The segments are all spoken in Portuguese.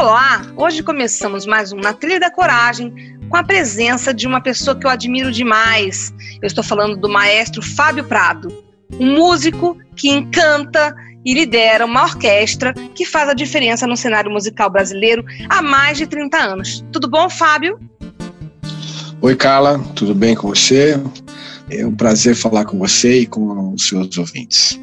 Olá! Hoje começamos mais um Na Trilha da Coragem com a presença de uma pessoa que eu admiro demais. Eu estou falando do maestro Fábio Prado, um músico que encanta e lidera uma orquestra que faz a diferença no cenário musical brasileiro há mais de 30 anos. Tudo bom, Fábio? Oi, Carla, tudo bem com você? É um prazer falar com você e com os seus ouvintes.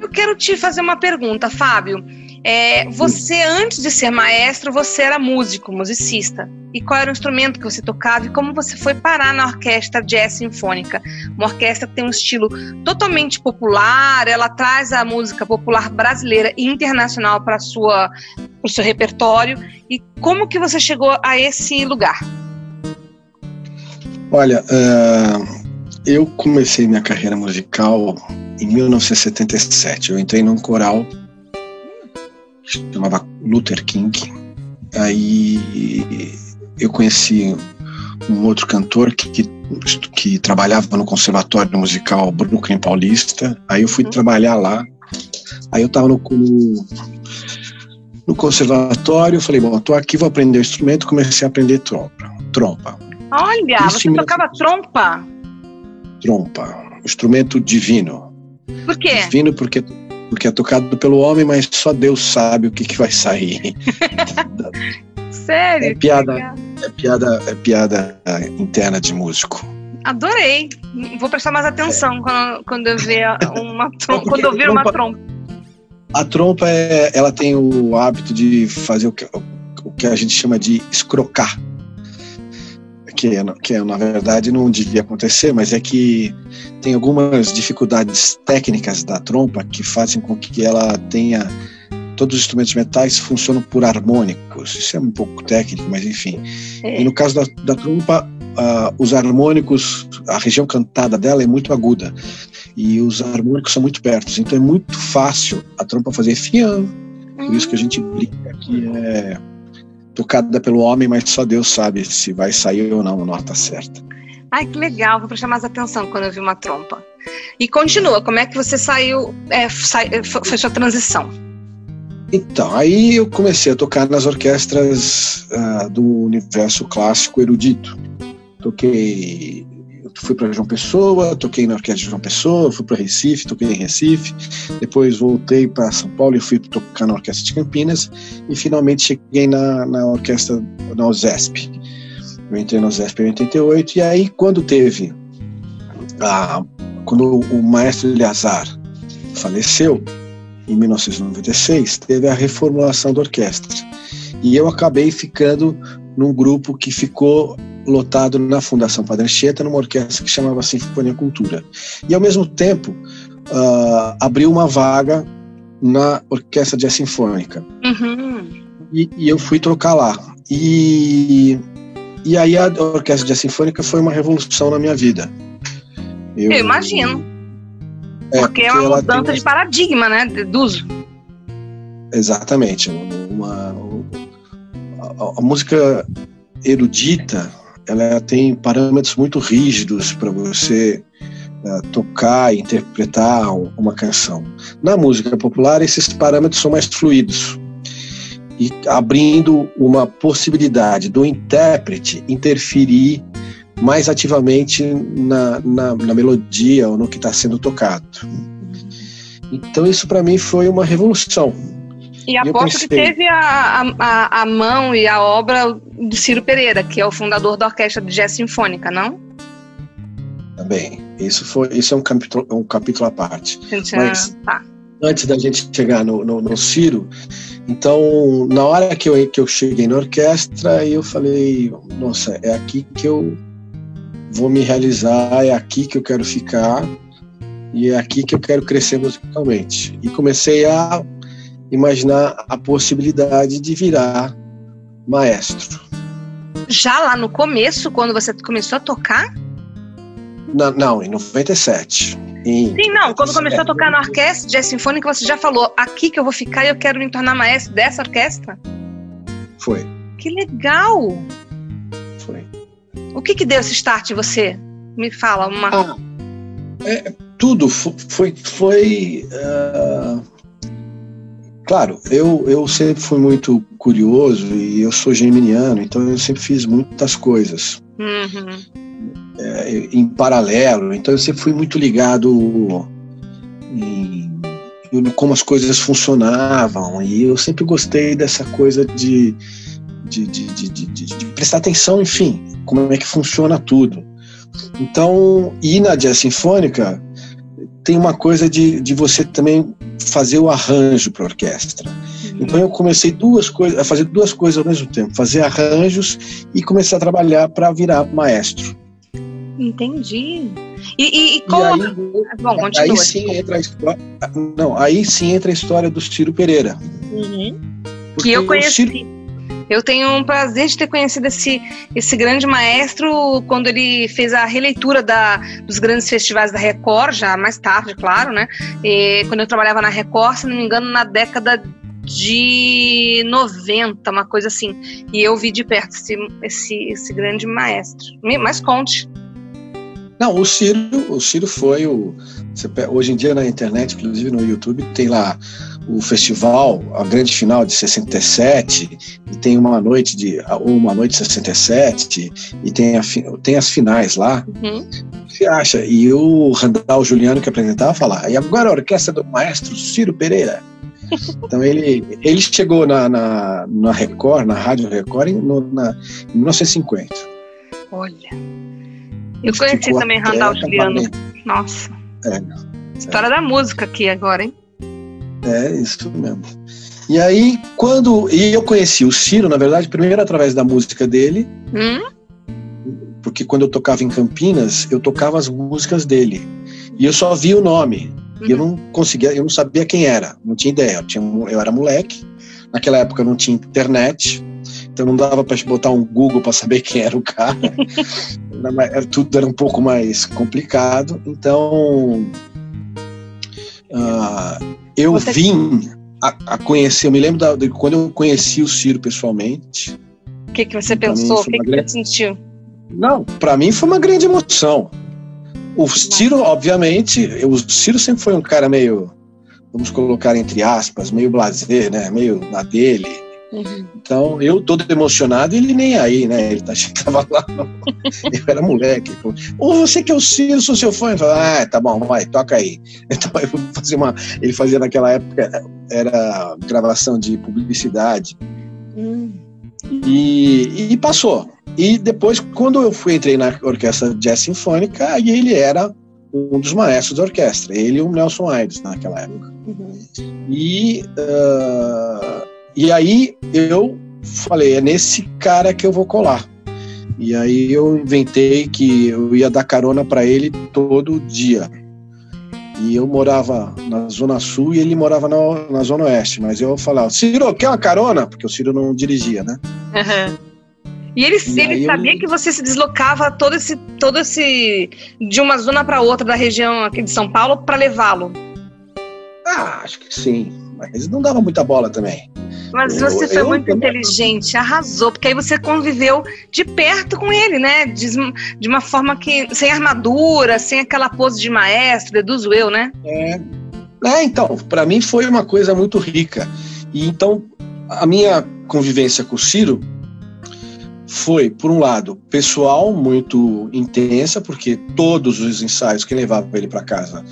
Eu quero te fazer uma pergunta, Fábio. É, você, antes de ser maestro, você era músico, musicista. E qual era o instrumento que você tocava e como você foi parar na orquestra jazz sinfônica? Uma orquestra que tem um estilo totalmente popular, ela traz a música popular brasileira e internacional para o seu repertório. E como que você chegou a esse lugar? Olha, uh, eu comecei minha carreira musical em 1977. Eu entrei num coral chamava Luther King. Aí eu conheci um outro cantor que, que, que, trabalhava no Conservatório Musical Brooklyn Paulista. Aí eu fui uhum. trabalhar lá. Aí eu estava no, no, no, conservatório, falei, bom, tô aqui, vou aprender o instrumento, comecei a aprender trompa. trompa. Olha, Isso você tocava trompa? Trompa, instrumento divino. Por quê? Divino porque porque é tocado pelo homem, mas só Deus sabe o que, que vai sair. Sério? É piada, é piada, é piada interna de músico. Adorei. Vou prestar mais atenção é. quando, quando eu ver uma trompa, quando eu ver uma trompa. A trompa é, ela tem o hábito de fazer o que, o que a gente chama de escrocar que, que na verdade não devia acontecer, mas é que tem algumas dificuldades técnicas da trompa que fazem com que ela tenha todos os instrumentos metais funcionam por harmônicos. Isso é um pouco técnico, mas enfim. É. E no caso da, da trompa, uh, os harmônicos, a região cantada dela é muito aguda e os harmônicos são muito perto, então é muito fácil a trompa fazer fiam. Por isso que a gente brinca que é tocada pelo homem, mas só Deus sabe se vai sair ou não a nota certa. Ai, que legal, vou prestar mais atenção quando eu vi uma trompa. E continua, como é que você saiu, é, sai, foi sua transição? Então, aí eu comecei a tocar nas orquestras uh, do universo clássico erudito. Toquei fui para João Pessoa, toquei na orquestra de João Pessoa, fui para Recife, toquei em Recife, depois voltei para São Paulo e fui tocar na orquestra de Campinas e finalmente cheguei na, na orquestra na OSESP. Eu entrei na OSESP em 88 e aí quando teve a, quando o maestro Eleazar faleceu em 1996, teve a reformulação da orquestra. E eu acabei ficando num grupo que ficou lotado na Fundação Padre Anchieta, numa orquestra que chamava Sinfonia Cultura. E, ao mesmo tempo, uh, abriu uma vaga na Orquestra de Sinfônica. Uhum. E, e, eu fui trocar lá. E, e aí a Orquestra de Sinfônica foi uma revolução na minha vida. Eu, eu imagino. É, porque é uma mudança tem... de paradigma, né? Uso. Exatamente. Uma a, música erudita ela tem parâmetros muito rígidos para você uh, tocar e interpretar uma canção. Na música popular, esses parâmetros são mais fluidos e abrindo uma possibilidade do intérprete interferir mais ativamente na, na, na melodia ou no que está sendo tocado. Então, isso para mim foi uma revolução e aposto que teve a, a, a mão e a obra de Ciro Pereira, que é o fundador da Orquestra de Jazz Sinfônica, não? Também. Isso, foi, isso é um capítulo, um capítulo à parte. Gente, Mas, tá. antes da gente chegar no, no, no, Ciro, então, na hora que eu, que eu cheguei na orquestra, eu falei, nossa, é aqui que eu vou me realizar, é aqui que eu quero ficar e é aqui que eu quero crescer musicalmente. E comecei a imaginar a possibilidade de virar maestro. Já lá no começo, quando você começou a tocar? Não, não em 97. Em Sim, não. Quando começou a tocar na orquestra jazz sinfônica, você já falou: aqui que eu vou ficar e eu quero me tornar maestro dessa orquestra? Foi. Que legal! Foi. O que que deu esse start em você? Me fala uma. Ah, é, tudo foi. foi uh, claro, eu, eu sempre fui muito curioso e eu sou geminiano, então eu sempre fiz muitas coisas. Uhum é, em paralelo. Então eu sempre fui muito ligado em, em, como as coisas funcionavam e eu sempre gostei dessa coisa de, de, de, de, prestar atenção, enfim, como é que funciona tudo. Então, e na jazz sinfônica tem uma coisa de, de você também fazer o arranjo para a orquestra. Uhum. Então eu comecei duas coisas, a fazer duas coisas ao mesmo tempo, fazer arranjos e começar a trabalhar para virar maestro. Entendi. E, e, e como. E aí, Bom, continua. Aí sim entra a história. Não, aí sim entra a história do Ciro Pereira. Uhum. Que eu conheci. Eu tenho um prazer de ter conhecido esse, esse grande maestro quando ele fez a releitura da, dos grandes festivais da Record, já mais tarde, claro, né? E quando eu trabalhava na Record, se não me engano, na década de 90, uma coisa assim. E eu vi de perto esse, esse, esse grande maestro. Mas conte. Não, o Ciro, o Ciro foi o. hoje em dia na internet, inclusive no YouTube, tem lá o festival, a grande final de 67, e tem uma noite de. uma noite de 67, e tem, a, tem as finais lá. Uhum. Você acha? E o Randall Juliano que apresentava falar, e agora a orquestra do maestro Ciro Pereira. Então ele, ele chegou na, na, na Record, na Rádio Record, em, no, na, em 1950. Olha. Eu conheci também Randall Juliano. Nossa. É, História é. da música aqui agora, hein? É, isso mesmo. E aí, quando. E eu conheci o Ciro, na verdade, primeiro através da música dele. Hum? Porque quando eu tocava em Campinas, eu tocava as músicas dele. E eu só via o nome. Uhum. E eu não conseguia, eu não sabia quem era, não tinha ideia. Eu, tinha, eu era moleque. Naquela época não tinha internet. Então não dava para botar um Google para saber quem era o cara. era, tudo era um pouco mais complicado. Então uh, eu Você... vim a, a, conhecer, eu me lembro da, de quando eu conheci o Ciro pessoalmente. O que, que você pensou? O que, que grande... você sentiu? Não, para mim foi uma grande emoção. O Ciro, obviamente, o Ciro sempre foi um cara meio, vamos colocar entre aspas, meio blazer, né? Meio na dele Uhum. Então, eu todo emocionado ele nem aí, né? Ele tá, tava lá, eu era moleque. Ou você que é o Ciro, sou seu fã. Ele falou, ah, tá bom, vai, toca aí. Então, eu fazia uma. Ele fazia naquela época, era gravação de publicidade. Uhum. E, e passou. E depois, quando eu fui entrei na orquestra jazz sinfônica, aí ele era um dos maestros da orquestra, ele e o Nelson Aires naquela época. Uhum. E uh, e aí eu falei, é nesse cara que eu vou colar. E aí eu inventei que eu ia dar carona para ele todo dia. E eu morava na Zona Sul e ele morava na, na Zona Oeste. Mas eu falava, Ciro, quer uma carona? Porque o Ciro não dirigia, né? Uhum. E ele, e ele sabia eu... que você se deslocava todo esse, todo esse de uma zona para outra da região aqui de São Paulo para levá-lo? Ah, acho que sim. Mas não dava muita bola também. Mas você foi eu, muito eu, inteligente, arrasou, porque aí você conviveu de perto com ele, né? De, de uma forma que. sem armadura, sem aquela pose de maestro, deduzo eu, né? É. É, então, para mim foi uma coisa muito rica. E então, a minha convivência com o Ciro foi, por um lado, pessoal, muito intensa, porque todos os ensaios que levava ele para casa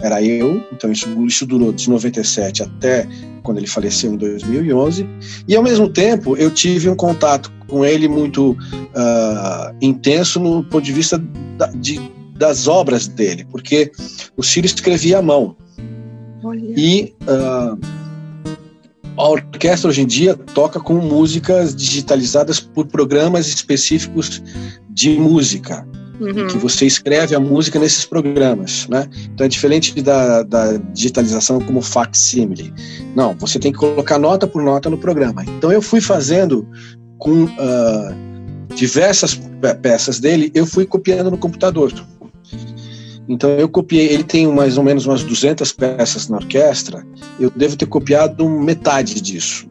era eu, então isso, isso durou de 97 até quando ele faleceu em 2011, e ao mesmo tempo eu tive um contato com ele muito uh, intenso no ponto de vista da, de, das obras dele, porque o Ciro escrevia à mão. Olha. E uh, a orquestra hoje em dia toca com músicas digitalizadas por programas específicos de música. Uhum. que você escreve a música nesses programas, né? Então é diferente da, da digitalização como facsimile. Não, você tem que colocar nota por nota no programa. Então eu fui fazendo com uh, diversas peças dele, eu fui copiando no computador. Então eu copiei, ele tem mais ou menos umas 200 peças na orquestra, eu devo ter copiado metade disso.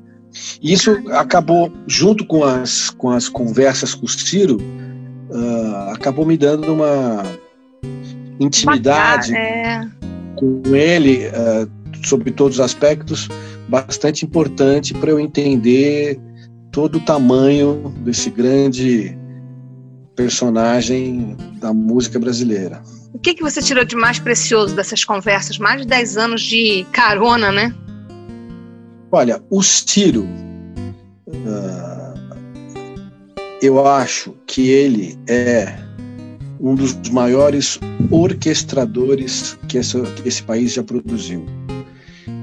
E isso acabou, junto com as, com as conversas com o Ciro, uh, acabou me dando uma intimidade é. com ele uh, sobre todos os aspectos bastante importante para eu entender todo o tamanho desse grande personagem da música brasileira. O que, que você tirou de mais precioso dessas conversas? Mais de 10 anos de carona, né? Olha, o Ciro, uh, eu acho que ele é um dos maiores orquestradores que, essa, que esse país já produziu.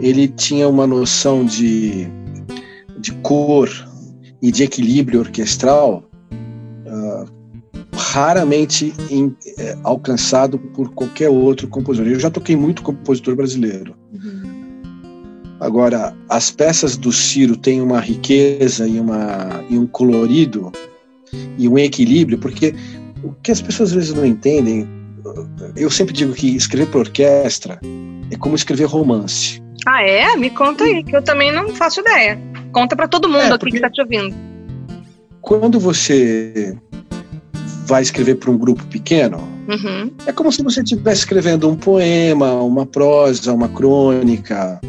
Ele tinha uma noção de, de cor e de equilíbrio orquestral uh, raramente em, é, alcançado por qualquer outro compositor. Eu já toquei muito compositor brasileiro. Uhum. Agora, as peças do Ciro têm uma riqueza e, uma, e um colorido e um equilíbrio, porque o que as pessoas às vezes não entendem, eu sempre digo que escrever para orquestra é como escrever romance. Ah, é? Me conta aí, que eu também não faço ideia. Conta para todo mundo é, aqui que está te ouvindo. Quando você vai escrever para um grupo pequeno, uhum. é como se você estivesse escrevendo um poema, uma prosa, uma crônica.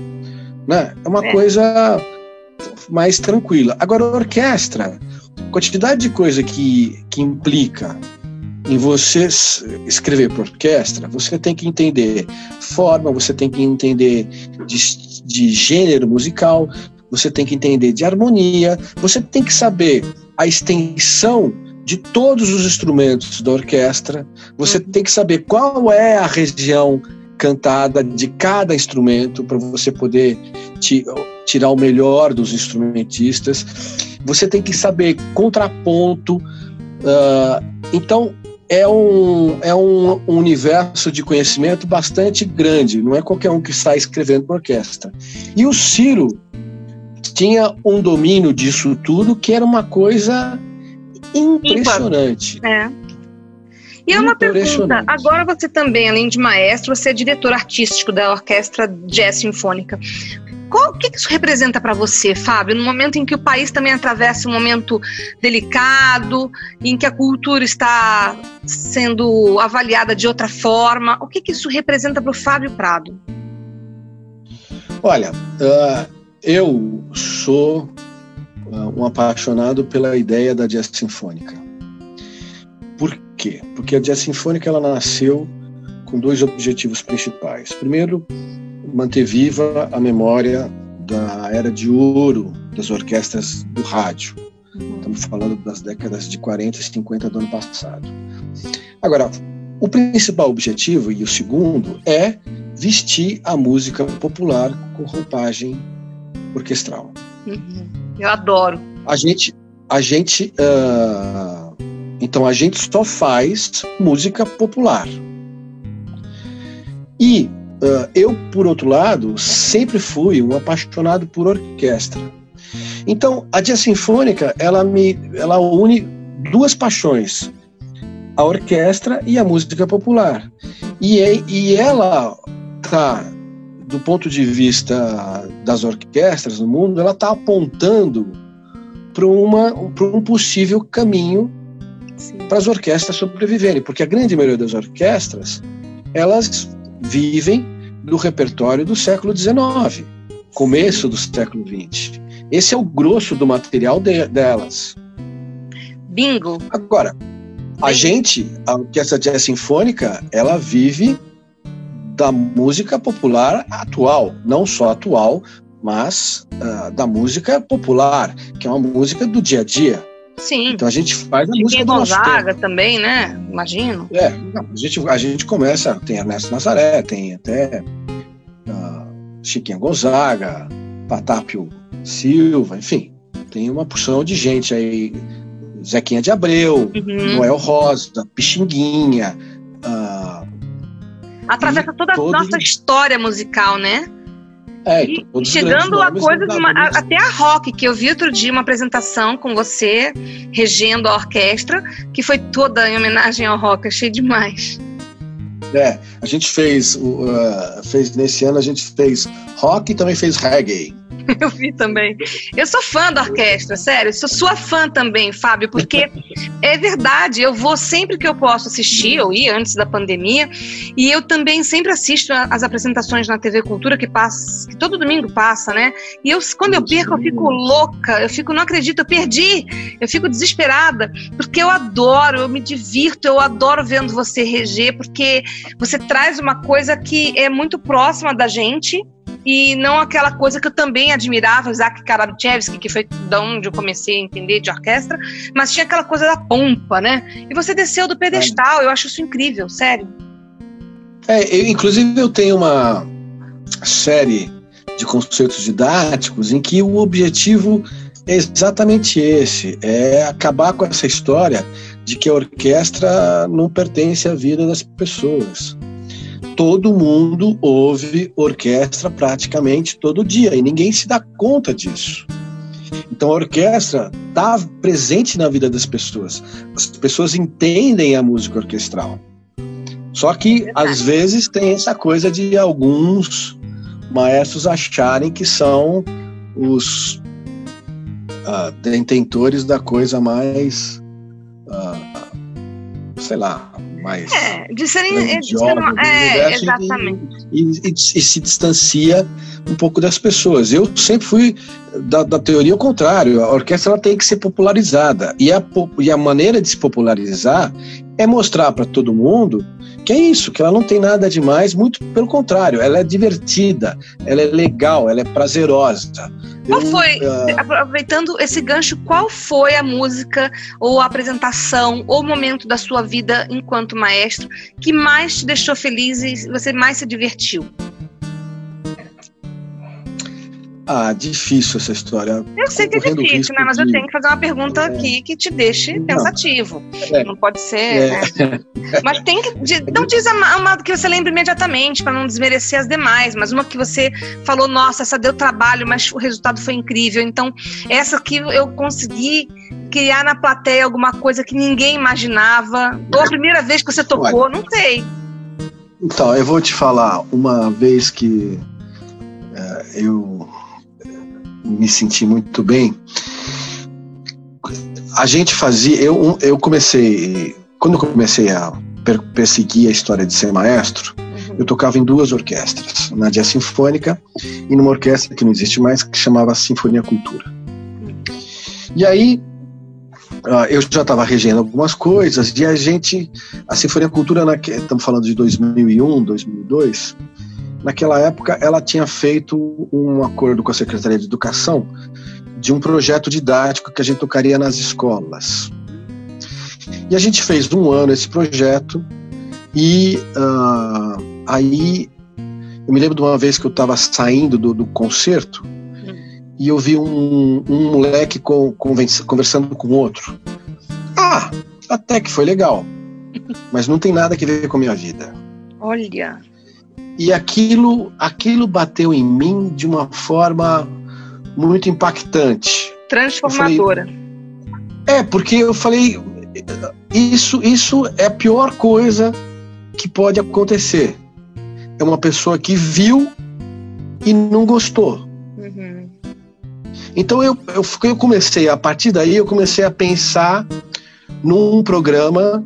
Né? É uma é. coisa mais tranquila. Agora, a orquestra, quantidade de coisa que, que implica em você escrever para orquestra, você tem que entender forma, você tem que entender de, de gênero musical, você tem que entender de harmonia, você tem que saber a extensão de todos os instrumentos da orquestra, você uhum. tem que saber qual é a região cantada de cada instrumento para você poder tirar o melhor dos instrumentistas. Você tem que saber contraponto. Uh, então, é um, é um universo de conhecimento bastante grande, não é qualquer um que sai escrevendo para orquestra. E o Ciro tinha um domínio disso tudo que era uma coisa impressionante. É. E é uma pergunta, agora você também, além de maestro, você é diretor artístico da Orquestra Jazz Sinfônica. Qual, o que isso representa para você, Fábio, no momento em que o país também atravessa um momento delicado, em que a cultura está sendo avaliada de outra forma? O que, que isso representa para o Fábio Prado? Olha, uh, eu sou uh, um apaixonado pela ideia da jazz sinfônica. Por quê? Porque a jazz sinfônica ela nasceu com dois objetivos principais. Primeiro, manter viva a memória da era de ouro das orquestras do rádio. Estamos falando das décadas de 40 e 50 do ano passado. Agora, o principal objetivo e o segundo é vestir a música popular com roupagem orquestral. Uhum. Eu adoro. A gente, a gente, uh, então a gente só faz música popular. E Uh, eu, por outro lado, sempre fui um apaixonado por orquestra. Então, a jazz sinfônica, ela me, ela une duas paixões: a orquestra e a música popular. E, e ela tá, do ponto de vista das orquestras no mundo, ela está apontando para um possível caminho para as orquestras sobreviverem, porque a grande maioria das orquestras elas vivem do repertório do século XIX, começo do século XX. Esse é o grosso do material de, delas. Bingo. Agora, a Bingo. gente, a orquestra jazz sinfônica, ela vive da música popular atual, não só atual, mas uh, da música popular, que é uma música do dia a dia. Sim. Então a gente faz a música do Gonzaga também, né? Imagino. É, a gente, a gente começa, tem Ernesto Nazaré, tem até uh, Chiquinha Gonzaga, Patápio Silva, enfim, tem uma porção de gente aí Zequinha de Abreu, uhum. Noel Rosa, Pixinguinha. Uh, Atravessa toda a nossa história musical, né? É, e, chegando a coisa uma, a, até a rock, que eu vi outro dia uma apresentação com você, regendo a orquestra, que foi toda em homenagem ao rock, achei demais. É, a gente fez, uh, fez nesse ano a gente fez rock e também fez reggae. Eu vi também. Eu sou fã da orquestra, sério. Sou sua fã também, Fábio, porque é verdade. Eu vou sempre que eu posso assistir, eu ia antes da pandemia, e eu também sempre assisto as apresentações na TV Cultura que passa, que todo domingo passa, né? E eu, quando eu perco, eu fico louca. Eu fico, não acredito, eu perdi. Eu fico desesperada, porque eu adoro, eu me divirto, eu adoro vendo você reger, porque você traz uma coisa que é muito próxima da gente e não aquela coisa que eu também admirava, Isaac Karabchevsky, que foi da onde eu comecei a entender de orquestra, mas tinha aquela coisa da pompa, né? E você desceu do pedestal, eu acho isso incrível, sério. É, eu, inclusive eu tenho uma série de conceitos didáticos em que o objetivo é exatamente esse, é acabar com essa história de que a orquestra não pertence à vida das pessoas todo mundo ouve orquestra praticamente todo dia e ninguém se dá conta disso. Então a orquestra está presente na vida das pessoas. As pessoas entendem a música orquestral. Só que às vezes tem essa coisa de alguns maestros acharem que são os uh, detentores da coisa mais, sei lá, mais. É, de serem. É, exatamente. E, e, e, se distancia um pouco das pessoas. Eu sempre fui da, da teoria ao contrário. A orquestra ela tem que ser popularizada. E a, e a maneira de se popularizar é mostrar para todo mundo que é isso, que ela não tem nada demais, muito pelo contrário, ela é divertida, ela é legal, ela é prazerosa. Qual foi, uh... aproveitando esse gancho, qual foi a música ou a apresentação ou momento da sua vida enquanto maestro que mais te deixou feliz e você mais se divertiu? Ah, difícil essa história. Eu sei que é difícil, né? Mas eu tenho que fazer uma pergunta é... aqui que te deixe não. pensativo. É. Não pode ser. É. Né? mas tem que. Não diz uma, uma que você lembra imediatamente, para não desmerecer as demais, mas uma que você falou, nossa, essa deu trabalho, mas o resultado foi incrível. Então, essa aqui eu consegui criar na plateia alguma coisa que ninguém imaginava. Ou a primeira vez que você tocou, Olha, não sei. Então, eu vou te falar, uma vez que é, eu me senti muito bem. A gente fazia, eu, eu comecei, quando eu comecei a perseguir a história de ser maestro, uhum. eu tocava em duas orquestras, na Jazz Sinfônica e numa orquestra que não existe mais, que chamava Sinfonia Cultura. E aí, uh, eu já estava regendo algumas coisas, e a gente, a Sinfonia Cultura, na, estamos falando de 2001, 2002, naquela época ela tinha feito um acordo com a Secretaria de Educação de um projeto didático que a gente tocaria nas escolas. E a gente fez um ano esse projeto e uh, aí eu me lembro de uma vez que eu estava saindo do, do, concerto e eu vi um, um moleque com, conversando com outro. Ah, até que foi legal, mas não tem nada a ver com a minha vida. Olha. E aquilo, aquilo bateu em mim de uma forma muito impactante. Transformadora. Falei, é, porque eu falei, isso, isso é a pior coisa que pode acontecer. É uma pessoa que viu e não gostou. Uhum. Então eu, eu, eu comecei, a partir daí, eu comecei a pensar num programa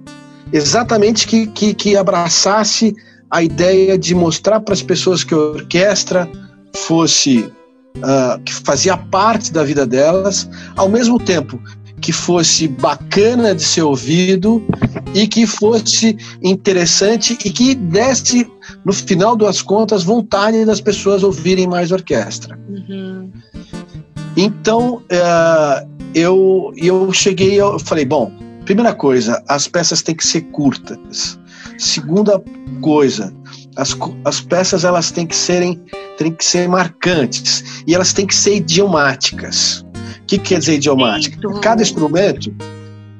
exatamente que, que, que abraçasse a ideia de mostrar para as pessoas que a orquestra fosse uh, que fazia parte da vida delas, ao mesmo tempo que fosse bacana de ser ouvido e que fosse interessante e que desse, no final das contas, vontade das pessoas ouvirem mais orquestra. Uhum. Então, uh, eu, eu cheguei, eu falei, bom, primeira coisa, as peças têm que ser curtas. Segunda coisa, as, as peças elas têm que serem têm que ser marcantes e elas têm que ser idiomáticas. O que quer dizer idiomática? Cada instrumento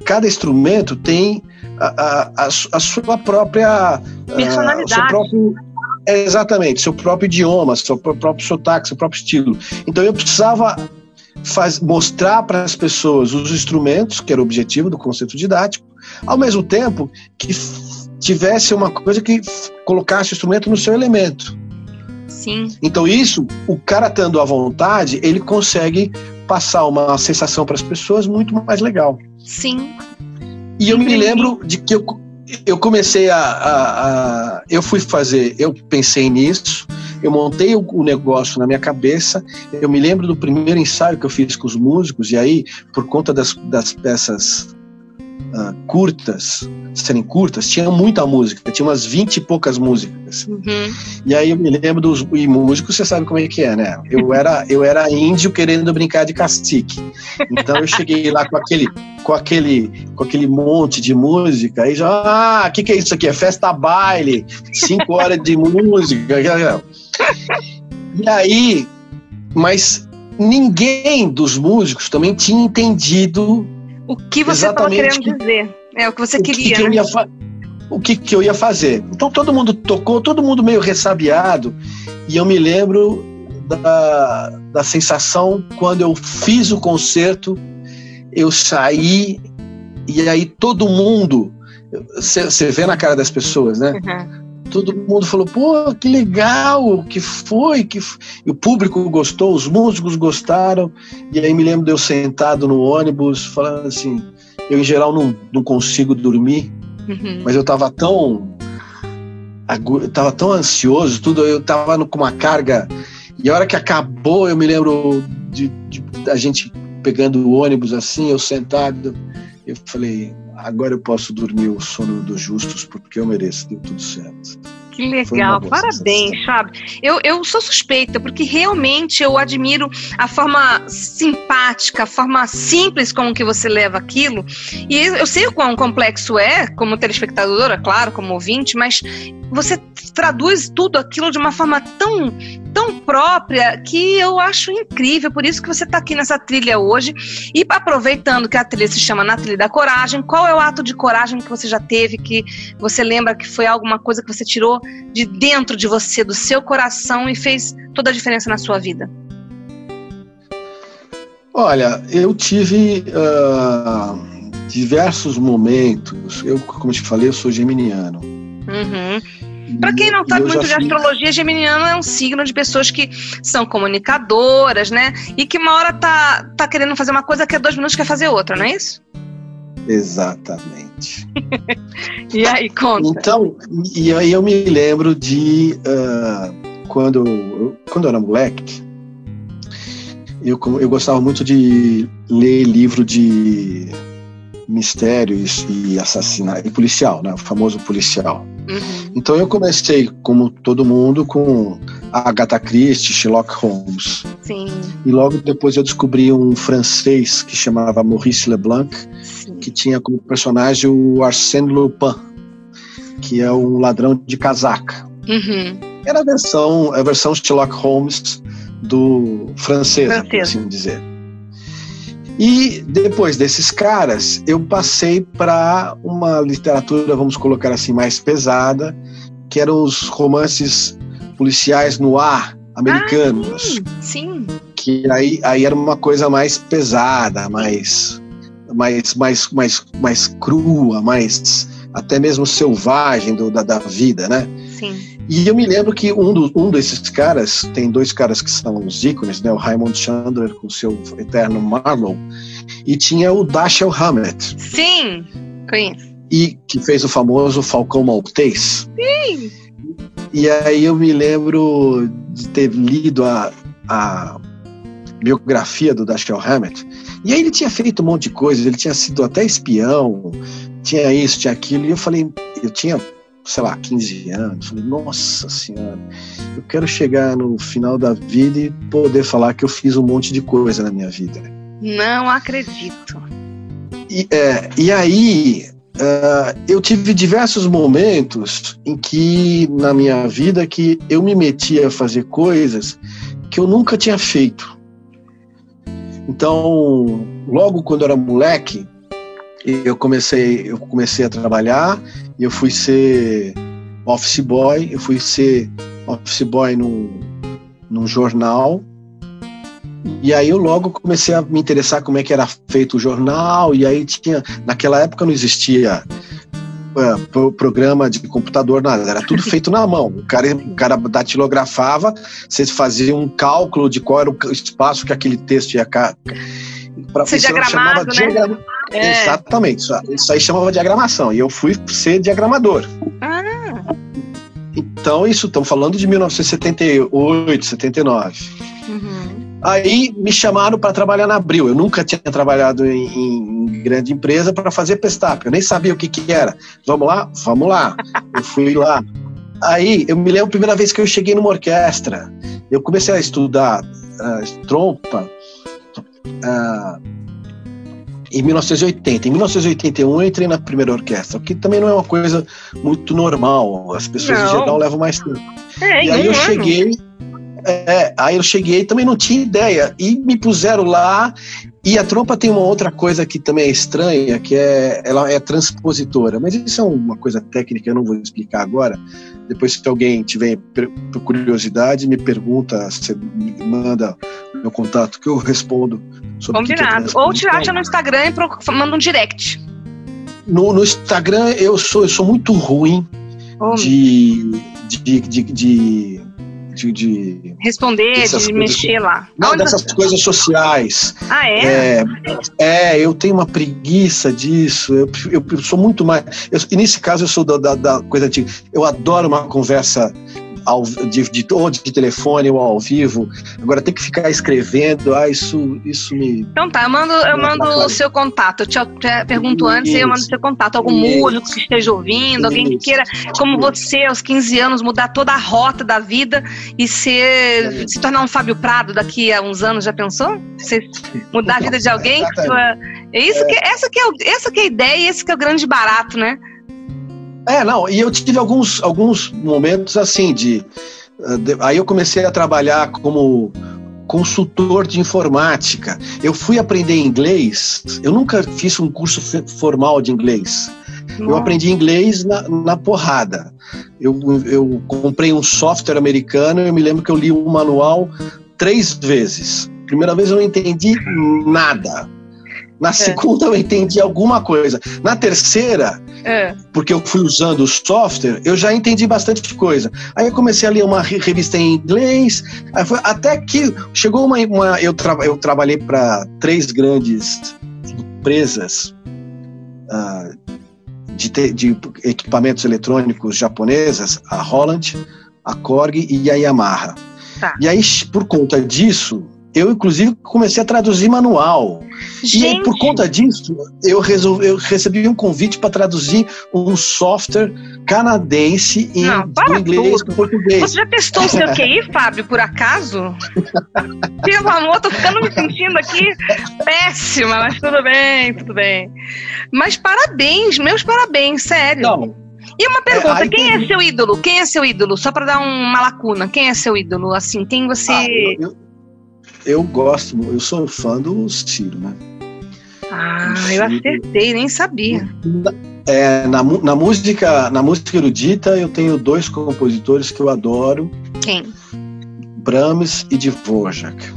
cada instrumento tem a, a, a sua própria personalidade. seu próprio, exatamente, seu próprio idioma, seu próprio sotaque, seu próprio estilo. Então eu precisava faz, mostrar para as pessoas os instrumentos, que era o objetivo do conceito didático, ao mesmo tempo que tivesse uma coisa que colocasse o instrumento no seu elemento. Sim. Então isso, o cara estando à vontade, ele consegue passar uma sensação para as pessoas muito mais legal. Sim. E eu me lembro de que eu, eu comecei a, a, a, Eu fui fazer, eu pensei nisso, eu montei o, o, negócio na minha cabeça. Eu me lembro do primeiro ensaio que eu fiz com os músicos, e aí, por conta das, das peças uh, curtas, serem curtas, tinha muita música, tinha umas 20 e poucas músicas. Uhum. E aí eu me lembro dos e músicos, você sabe como é que é, né? Eu era, eu era índio querendo brincar de cacique. Então eu cheguei lá com aquele com aquele com aquele monte de música aí já, ah, o que que é isso aqui? É festa baile, cinco horas de música. E aí, mas ninguém dos músicos também tinha entendido o que você estava querendo que, dizer. É o que você o queria. Que né? o que, que eu ia fazer. Então todo mundo tocou, todo mundo meio ressabiado. E eu me lembro da, da sensação quando eu fiz o concerto, eu saí e aí todo mundo, você vê na cara das pessoas, né? Uhum. Todo mundo falou, pô, que legal, que foi, que o público gostou, os músicos gostaram. E aí me lembro de eu sentado no ônibus, falando assim, eu, em geral, não, não consigo dormir, uhum. mas eu estava tão. Eu tava tão ansioso, tudo, eu estava com uma carga. E a hora que acabou, eu me lembro de, de a gente pegando o ônibus assim, eu sentado, eu falei, agora eu posso dormir o sono dos justos porque eu mereço, deu tudo certo. Que legal, parabéns, sabe? Eu, eu sou suspeita, porque realmente eu admiro a forma simpática, a forma simples como que você leva aquilo. E eu sei o quão complexo é, como telespectadora, claro, como ouvinte, mas você traduz tudo aquilo de uma forma tão, tão própria que eu acho incrível. Por isso que você está aqui nessa trilha hoje. E aproveitando que a trilha se chama Na Trilha da Coragem, qual é o ato de coragem que você já teve, que você lembra que foi alguma coisa que você tirou de dentro de você, do seu coração e fez toda a diferença na sua vida? Olha, eu tive uh, diversos momentos. Eu, como te falei, eu sou geminiano. Uhum. Para quem não sabe muito de astrologia, geminiano é um signo de pessoas que são comunicadoras, né? E que uma hora tá, tá querendo fazer uma coisa que a dois minutos quer fazer outra, não é isso? Exatamente. e aí, conta. Então, e aí eu me lembro de uh, quando, eu, quando eu era moleque, eu, eu gostava muito de ler livro de mistérios e assassinato, e policial, né? O famoso policial. Uhum. Então eu comecei, como todo mundo, com Agatha Christie, Sherlock Holmes. Sim. E logo depois eu descobri um francês que chamava Maurice Leblanc, Sim. que tinha como personagem o Arsène Lupin, que é um ladrão de casaca. Uhum. Era a versão, a versão Sherlock Holmes do francês, francês. assim dizer. E depois desses caras, eu passei para uma literatura, vamos colocar assim, mais pesada, que eram os romances policiais no ar americanos. Ah, sim. Que aí, aí era uma coisa mais pesada, mais, mais, mais, mais, mais crua, mais até mesmo selvagem do, da, da vida, né? Sim. E eu me lembro que um, do, um desses caras, tem dois caras que são os ícones, né? O Raymond Chandler com seu eterno Marlowe, e tinha o Dashiell Hammett. Sim, conheço. E que fez o famoso Falcão Maltês. Sim. E aí eu me lembro de ter lido a, a biografia do Dashiell Hammett. E aí ele tinha feito um monte de coisas, ele tinha sido até espião, tinha isso, tinha aquilo. E eu falei, eu tinha sei lá, 15 anos. Falei, nossa senhora, eu quero chegar no final da vida e poder falar que eu fiz um monte de coisa na minha vida. Não acredito. E, é, e aí, uh, eu tive diversos momentos em que, na minha vida, que eu me metia a fazer coisas que eu nunca tinha feito. Então, logo quando eu era moleque, eu comecei, eu comecei a trabalhar, eu fui ser office boy, eu fui ser office boy num, num jornal. E aí eu logo comecei a me interessar como é que era feito o jornal, e aí tinha, naquela época não existia uh, programa de computador, nada, era tudo feito na mão. O cara, o cara datilografava, você fazia um cálculo de qual era o espaço que aquele texto ia. Pra, Você diagramado, né? Diagrama... É. Exatamente, isso, isso aí chamava diagramação. E eu fui ser diagramador. Ah. Então, isso, estamos falando de 1978, 79. Uhum. Aí me chamaram para trabalhar na Abril. Eu nunca tinha trabalhado em, em grande empresa para fazer pestap. Eu nem sabia o que, que era. Vamos lá? Vamos lá. Eu fui lá. Aí eu me lembro a primeira vez que eu cheguei numa orquestra. Eu comecei a estudar uh, trompa. Uh, em 1980. Em 1981 eu entrei na primeira orquestra, o que também não é uma coisa muito normal. As pessoas não. em geral levam mais tempo. É, e aí eu ano. cheguei, é, aí eu cheguei também não tinha ideia. E me puseram lá. E a trompa tem uma outra coisa que também é estranha, que é ela é transpositora. Mas isso é uma coisa técnica, eu não vou explicar agora. Depois, se alguém tiver por curiosidade, me pergunta, você me manda meu contato que eu respondo sobre Combinado. Que é Ou te acha no Instagram e manda um direct. No, no Instagram eu sou, eu sou muito ruim oh. de, de, de, de de, de responder, de mexer lá. Não, Onde dessas você... coisas sociais. Ah, é? é? É, eu tenho uma preguiça disso. Eu, eu, eu sou muito mais. Eu, nesse caso, eu sou da, da, da coisa antiga. Eu adoro uma conversa ao, de, de, ou de telefone ou ao vivo. Agora tem que ficar escrevendo, ah, isso, isso me. Então tá, eu mando, eu mando o seu contato. Eu te, te pergunto isso. antes e eu mando o seu contato. Algum isso. músico que esteja ouvindo, alguém que queira, como você, aos 15 anos, mudar toda a rota da vida e ser se tornar um Fábio Prado daqui a uns anos, já pensou? Você mudar a vida de alguém? É isso que, essa, que é, essa que é a ideia e esse que é o grande barato, né? É, não, e eu tive alguns, alguns momentos assim de, eh, de. Aí eu comecei a trabalhar como consultor de informática. Eu fui aprender inglês, eu nunca fiz um curso formal de inglês. Eu aprendi inglês na, na porrada. Eu, eu comprei um software americano e eu me lembro que eu li o manual três vezes. Primeira vez eu não entendi nada. Na é. segunda eu entendi alguma coisa. Na terceira, é. porque eu fui usando o software, eu já entendi bastante coisa. Aí eu comecei a ler uma revista em inglês, foi, até que chegou uma. uma eu, tra, eu trabalhei para três grandes empresas uh, de, te, de equipamentos eletrônicos japonesas, a Holland, a Korg e a Yamaha. Tá. E aí, por conta disso, eu inclusive comecei a traduzir manual. Gente. E aí, por conta disso, eu, resolvi, eu recebi um convite para traduzir um software canadense em Não, do inglês para português. Você já testou o seu QI, Fábio, por acaso? Pelo amor, tô ficando me sentindo aqui péssima, mas tudo bem, tudo bem. Mas parabéns, meus parabéns, sério. Não. E uma pergunta, é, quem tem... é seu ídolo? Quem é seu ídolo? Só para dar uma lacuna, quem é seu ídolo? Assim, quem você ah, eu, eu eu gosto, eu sou fã do Ciro, né? Ah, eu acertei, nem sabia. É, na, na, música, na música erudita, eu tenho dois compositores que eu adoro. Quem? Brahms e Dvorak.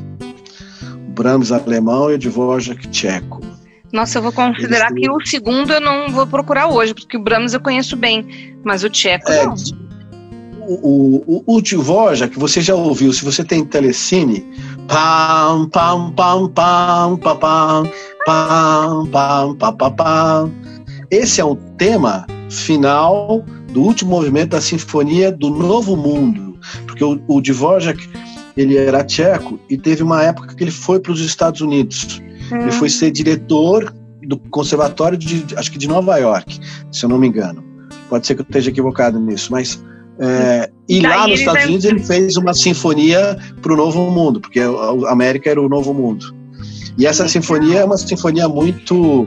Brahms alemão e Dvorak tcheco. Nossa, eu vou considerar Eles... que o segundo eu não vou procurar hoje, porque o Brahms eu conheço bem, mas o tcheco é, não o, o, o Dvorak, você já ouviu, se você tem telecine, pam, pam, pam, pam, pam, pam, pam, pam, pam, pam, pam. Esse é o tema final do último movimento da Sinfonia do Novo Mundo, porque o, o Dvorak, ele era tcheco e teve uma época que ele foi para os Estados Unidos. Hum. Ele foi ser diretor do conservatório de, acho que de Nova York, se eu não me engano. Pode ser que eu esteja equivocado nisso, mas é, e lá nos Estados Unidos ele fez uma sinfonia para o Novo Mundo, porque a América era o Novo Mundo. E essa sinfonia é uma sinfonia muito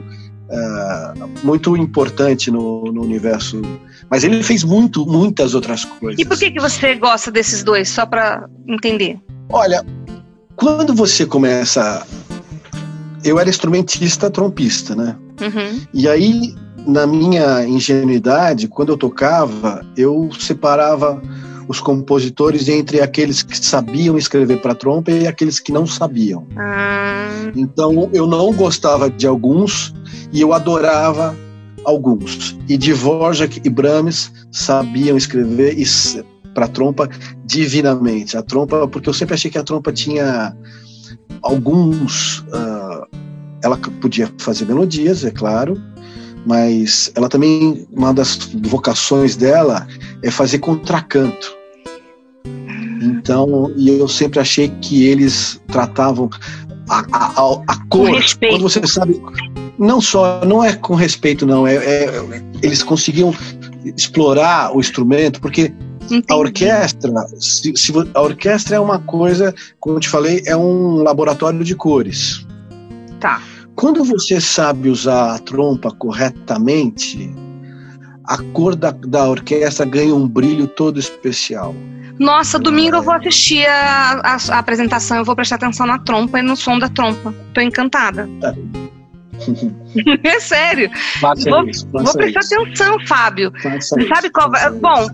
uh, muito importante no, no, universo. Mas ele fez muito, muitas outras coisas. E por que, que você gosta desses dois, só para entender? Olha, quando você começa. Eu era instrumentista trompista, né? Uhum. E aí, na minha ingenuidade, quando eu tocava, eu separava os compositores entre aqueles que sabiam escrever para trompa e aqueles que não sabiam. Ah. Então eu não gostava de alguns e eu adorava alguns. E Dvorak e Brahms sabiam escrever para trompa divinamente. A trompa, porque eu sempre achei que a trompa tinha alguns. Uh, ela podia fazer melodias, é claro, mas ela também, uma das vocações dela é fazer contracanto. Então, e eu sempre achei que eles tratavam a, a, a, cor. Quando você sabe. Não só, não é com respeito, não. É, é eles conseguiam explorar o instrumento, porque Entendi. a orquestra, se, se, a orquestra é uma coisa, como eu te falei, é um laboratório de cores. Tá. Quando você sabe usar a trompa corretamente, a cor da, da orquestra ganha um brilho todo especial. Nossa, domingo eu vou assistir a, a, a, apresentação, eu vou prestar atenção na trompa e no som da trompa. Tô encantada. É, é sério. Faça vou, isso, vou prestar isso. atenção, Fábio. Faça Sabe isso, qual vai. Bom,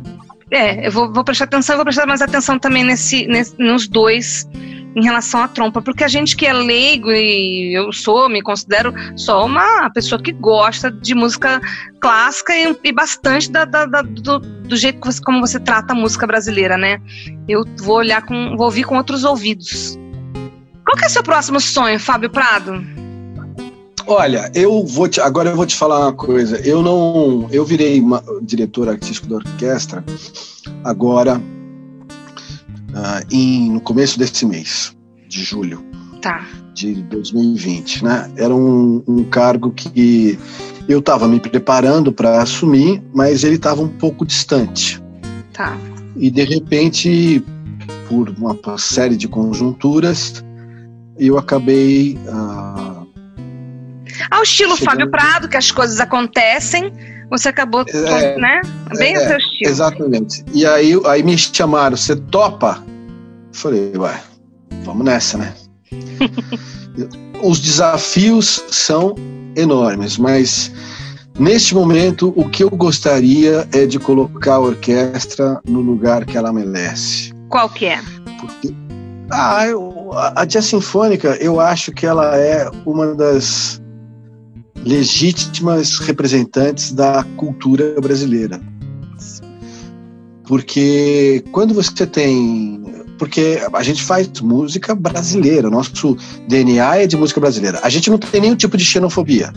é, eu vou, vou prestar atenção, vou prestar mais atenção também nesse, nesse, nos dois em relação à trompa, porque a gente que é leigo e eu sou, me considero só uma pessoa que gosta de música clássica e, e bastante da, da, da, do, do, jeito você, como você trata a música brasileira, né? Eu vou olhar com, vou ouvir com outros ouvidos. Qual que é o seu próximo sonho, Fábio Prado? Olha, eu vou te, agora eu vou te falar uma coisa. Eu não, eu virei uma, diretor artístico da orquestra agora uh, em, no começo desse mês, de julho tá. de 2020. Né? Era um, um cargo que eu estava me preparando para assumir, mas ele estava um pouco distante. Tá. E de repente, por uma série de conjunturas, eu acabei. Uh, Ao estilo chegando... Fábio Prado, que as coisas acontecem, você acabou, é, né? Bem é, o seu estilo. Exatamente. E aí, aí me chamaram, você topa? Falei, ué, vamos nessa, né? Os desafios são enormes, mas neste momento o que eu gostaria é de colocar a orquestra no lugar que ela merece. Qual que é? Porque, ah, eu, a Jazz Sinfônica, eu acho que ela é uma das legítimas representantes da cultura brasileira. Porque quando você tem. Porque a gente faz música brasileira, nosso DNA é de música brasileira. A gente não tem nenhum tipo de xenofobia.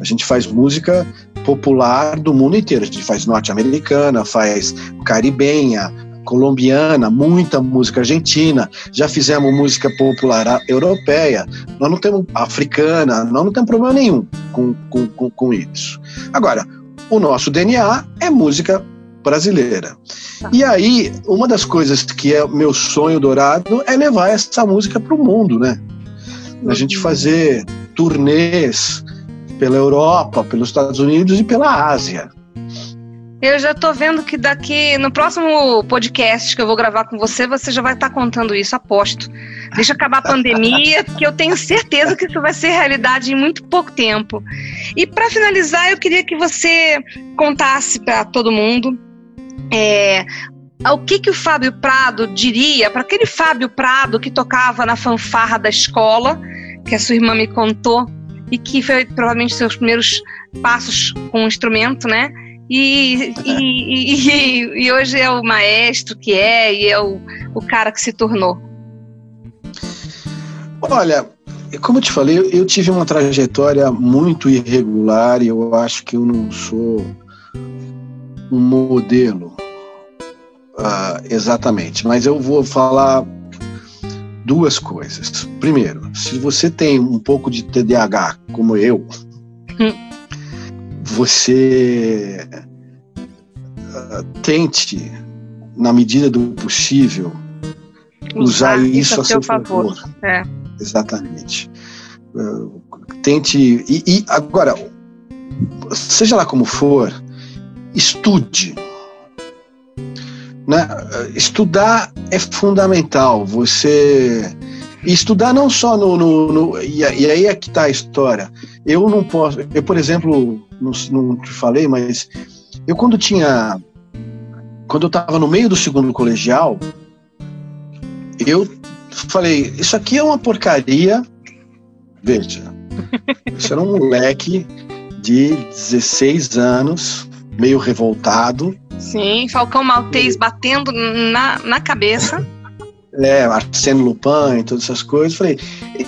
A gente faz música popular do mundo inteiro. A gente faz norte-americana, faz caribenha, colombiana, muita música argentina, já fizemos música popular europeia, nós não temos africana, nós não temos problema nenhum com, com, com, com isso. Agora, o nosso DNA é música brasileira. Tá. E aí, uma das coisas que é meu sonho dourado é levar essa música para o mundo, né? A gente uhum. fazer turnês pela Europa, pelos Estados Unidos e pela Ásia. Eu já tô vendo que daqui no próximo podcast que eu vou gravar com você, você já vai estar tá contando isso, aposto. Deixa acabar a pandemia, porque eu tenho certeza que isso vai ser realidade em muito pouco tempo. E para finalizar, eu queria que você contasse para todo mundo é, o que, que o Fábio Prado diria para aquele Fábio Prado que tocava na fanfarra da escola, que a sua irmã me contou, e que foi provavelmente seus primeiros passos com o instrumento, né? E, e, e, e, hoje é o maestro que é e é o, o cara que se tornou. Olha, como eu te falei, eu, tive uma trajetória muito irregular e eu acho que eu não sou um modelo uh, exatamente, mas eu vou falar duas coisas. Primeiro, se você tem um pouco de TDAH, como eu, hum você uh, tente, na medida do possível, usar, usar isso a seu favor. favor. É. Exatamente. Uh, tente. E, e agora, seja lá como for, estude. Né? Estudar é fundamental. Você E estudar não só no. no, no e, e, aí é que está a história. Eu não posso. Eu, por exemplo, não, não te falei, mas eu quando tinha. Quando eu estava no meio do segundo colegial, eu falei: Isso aqui é uma porcaria. Veja, isso era um moleque de 16 anos, meio revoltado. Sim, Falcão Maltês batendo na, na cabeça é, Arsène Lupin e todas essas coisas. Falei,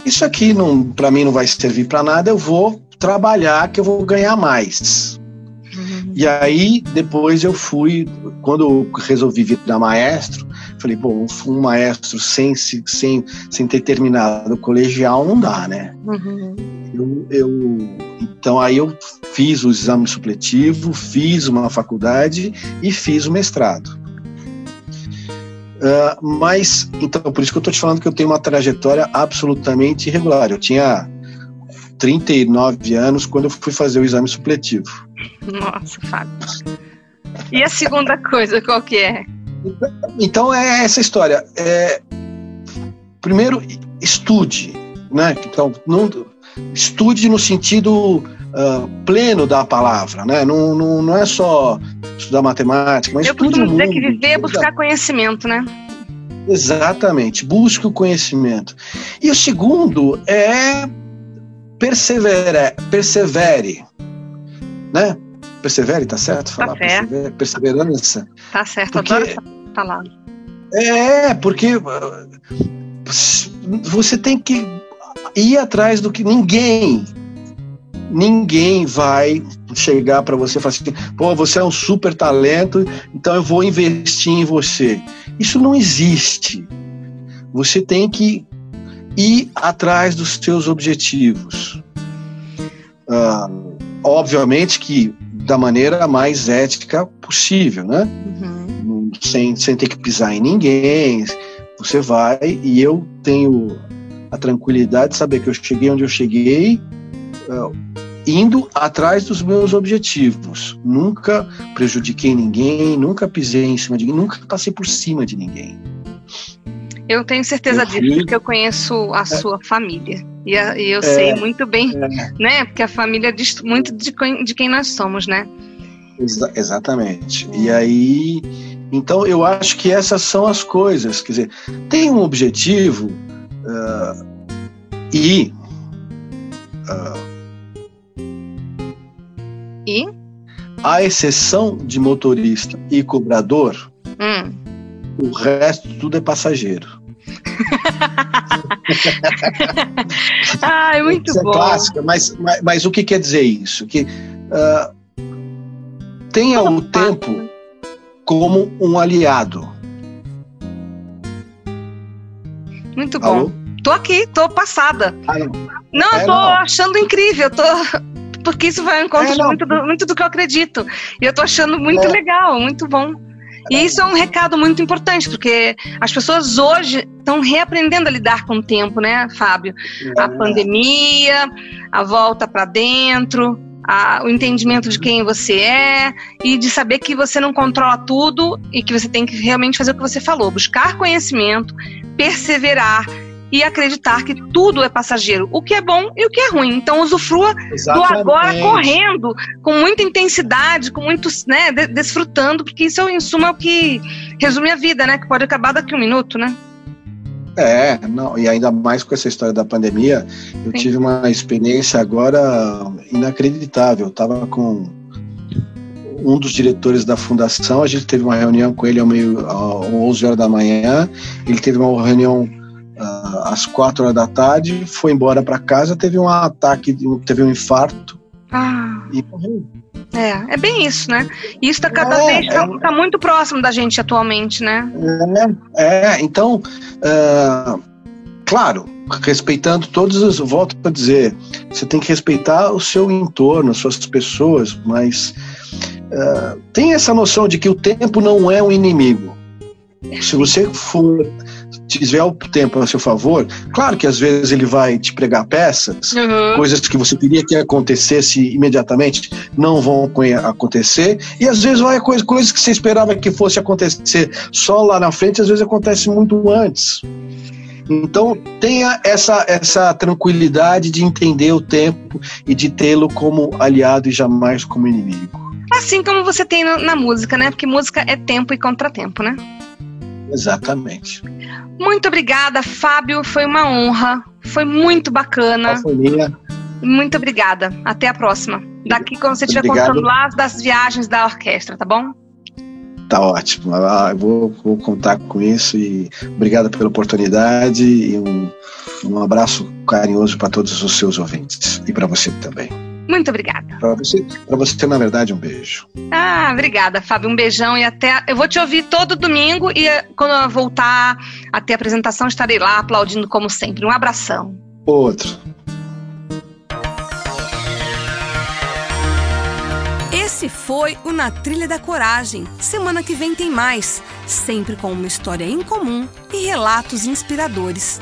isso aqui não, para mim não vai servir para nada, eu vou trabalhar que eu vou ganhar mais. Uhum. E aí, depois eu fui, quando eu resolvi virar maestro, falei, bom, um maestro sem, sem, sem ter terminado o colegial não dá, né? Uhum. Eu, eu, então aí eu fiz o exame supletivo, fiz uma faculdade e fiz o mestrado. Uh, mas, então, por isso que eu estou te falando que eu tenho uma trajetória absolutamente irregular. Eu tinha 39 anos quando eu fui fazer o exame supletivo. Nossa, Fábio. E a segunda coisa, qual que é? Então, é essa história. É, primeiro, estude. Né? Então, não, estude no sentido uh, pleno da palavra, né? Não, não, não é só estudar matemática, mas Eu costumo dizer mundo, que viver é buscar conhecimento, né? Exatamente, busque o conhecimento. E o segundo é persevere, persevere, né? Persevere, tá certo? Falar tá certo. perseverança. Tá certo, porque, adoro essa palavra. É, porque uh, você tem que ir atrás do que ninguém ninguém vai chegar para você e falar assim: pô, você é um super talento, então eu vou investir em você. Isso não existe. Você tem que ir atrás dos seus objetivos. Ah, obviamente que da maneira mais ética possível, né? Uhum. Sem, sem ter que pisar em ninguém. Você vai e eu tenho a tranquilidade de saber que eu cheguei onde eu cheguei uh, indo atrás dos meus objetivos. Nunca prejudiquei ninguém, nunca pisei em cima de ninguém, nunca passei por cima de ninguém. Eu tenho certeza eu disso, fui... porque eu conheço a é. sua família. E, a, e eu é, sei muito bem, é. né? Porque a família diz muito de, de quem nós somos, né? Exa exatamente. E aí, então eu acho que essas são as coisas. Quer dizer, tem um objetivo uh, e uh, e? À exceção de motorista e cobrador, hum. o resto tudo é passageiro. Ai, muito isso é bom. É clássica, mas, mas, mas, o que quer dizer isso? Que uh, tenha o tempo como um aliado. Muito bom. Alô? Tô aqui, tô passada. Ah, não, não é, eu tô não. achando incrível, tô porque isso vai ao encontro é, de muito do, muito do que eu acredito. E eu tô achando muito é. legal, muito bom. E isso é um recado muito importante, porque as pessoas hoje estão reaprendendo a lidar com o tempo, né, Fábio? A é. pandemia, a volta para dentro, a, o entendimento de quem você é e de saber que você não controla tudo e que você tem que realmente fazer o que você falou, buscar conhecimento, perseverar e acreditar que tudo é passageiro, o que é bom e o que é ruim. Então usufrua Exatamente. do agora correndo, com muita intensidade, com muito, né, desfrutando, porque isso em suma é o que resume a vida, né, que pode acabar daqui a um minuto, né? É, não, e ainda mais com essa história da pandemia, eu Sim. tive uma experiência agora inacreditável. Eu estava com um dos diretores da fundação, a gente teve uma reunião com ele ao meio, às 11 horas da manhã, ele teve uma reunião às quatro horas da tarde, foi embora para casa, teve um ataque, teve um infarto ah. e morreu. É, é bem isso, né? E isso está cada é, vez tá, é, tá muito próximo da gente atualmente, né? É, é então, uh, claro, respeitando todos os. Volto para dizer, você tem que respeitar o seu entorno, as suas pessoas, mas uh, tem essa noção de que o tempo não é um inimigo. Se você for tiver o tempo a seu favor, claro que às vezes ele vai te pregar peças, uhum. coisas que você queria que acontecesse imediatamente não vão acontecer, e às vezes vai coisa, coisas que você esperava que fosse acontecer só lá na frente, às vezes acontece muito antes. Então tenha essa, essa tranquilidade de entender o tempo e de tê-lo como aliado e jamais como inimigo. Assim como você tem na música, né? Porque música é tempo e contratempo, né? Exatamente. Muito obrigada, Fábio. Foi uma honra. Foi muito bacana. Foi minha. Muito obrigada. Até a próxima. Daqui quando você estiver contando lá das viagens da orquestra, tá bom? Tá ótimo. Ah, eu vou, vou contar com isso e obrigado pela oportunidade e um, um abraço carinhoso para todos os seus ouvintes e para você também. Muito obrigada. Para você, para você, na verdade, um beijo. Ah, obrigada, Fábio. Um beijão e até. Eu vou te ouvir todo domingo e eh, quando eu voltar a ter a apresentação, estarei lá aplaudindo como sempre. Um abração. Outro. Esse foi o Na Trilha da Coragem. Semana que vem tem mais, sempre com uma história incomum e relatos inspiradores.